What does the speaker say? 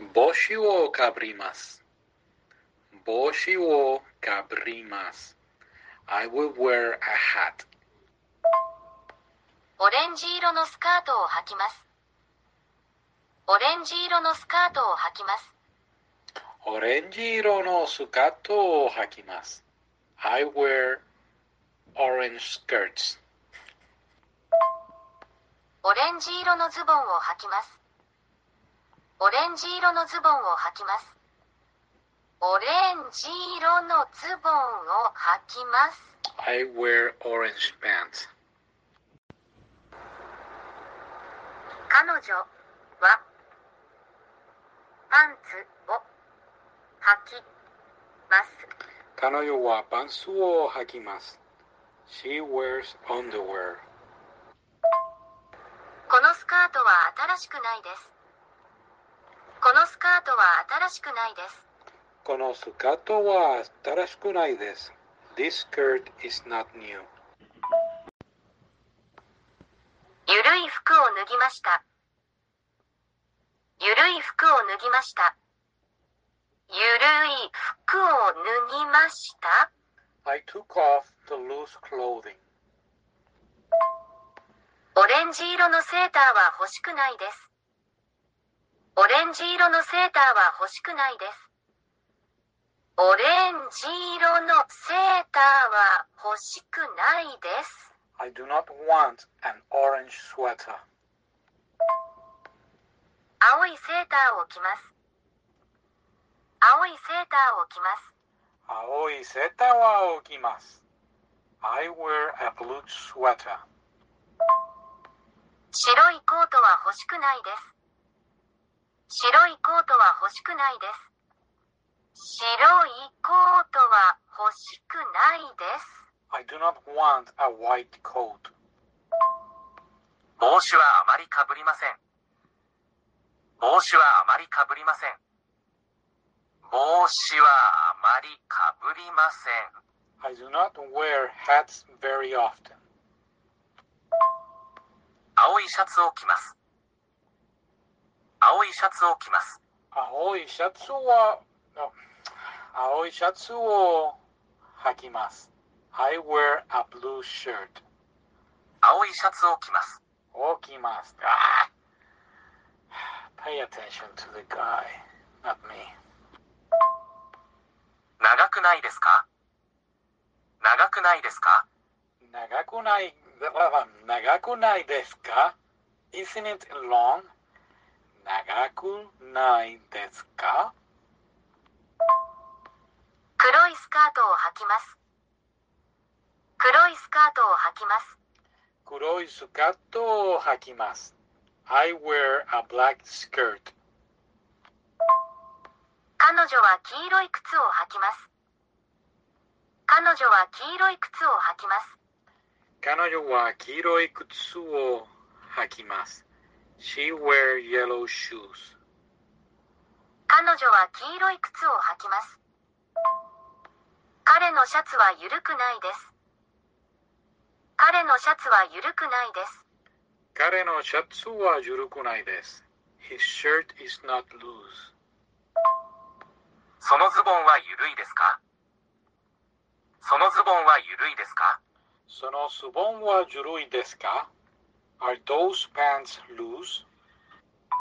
帽子をかぶります。I will wear a hat. オレンジ色のスカートを履きます。オレンジ色のスカートを履きます。オレンジ色のスカートを履きます。I wear orange skirts. オレンジ色のズボンを履きます。オレンジ色のズボンを履きます。オレンジ色のズボンを履きます。I wear orange pants. 彼女はパンツを履きます。彼女はパンツを履きます。She wears underwear. このスカートは新しくないです。このスカートは新しくないです。このスカートは新しくないです。This skirt is not new. ゆるい服を脱ぎました。ゆるい服を脱ぎました。ゆるい服を脱ぎました？I took off the loose clothing. オレンジ色のセーターは欲しくないです。オレンジ色のセーターは欲しくないです。オレンジ色のセーターは欲しくないです。I do not want an orange sweater. 青いセーターを着ます。青いセーターを着ます。青いセーターは着ます。I wear a blue sweater. 白いコートは欲しくないです。白いコートは欲しくないです。白いコートは欲しくないです。I do not want a white coat. 帽子はあまりかぶりません。帽子はあまりかぶりません。帽子はあまりかぶりません。I do not wear hats very often. 青いシャツを着ます。青いシャツを着ます。青いシャツは.青いシャツを履きます。I wear a blue shirt. 青いシャツを着ます。を着ます。Ah! Pay attention to the guy, not me. 長くないですか？長くないですか？長くない、長くないですか ?Isn't it long? 長くないですか？黒いスカートを履きます。黒いスカートを履きます。黒いスカートを履きます。I wear a black skirt. 彼女は黄色い靴を履きます。彼女は黄色い靴を履きます。彼女は黄色い靴を履きます。She wear yellow shoes. 彼女は黄色い靴を履きます。彼のシャツは緩くないです。彼のシャツは緩くないです。彼のシャツは緩くないです。His shirt is not loose. そのズボンは緩いですか？そのズボンは緩いですか？そのズボンは緩いですか？?Are those pants loose?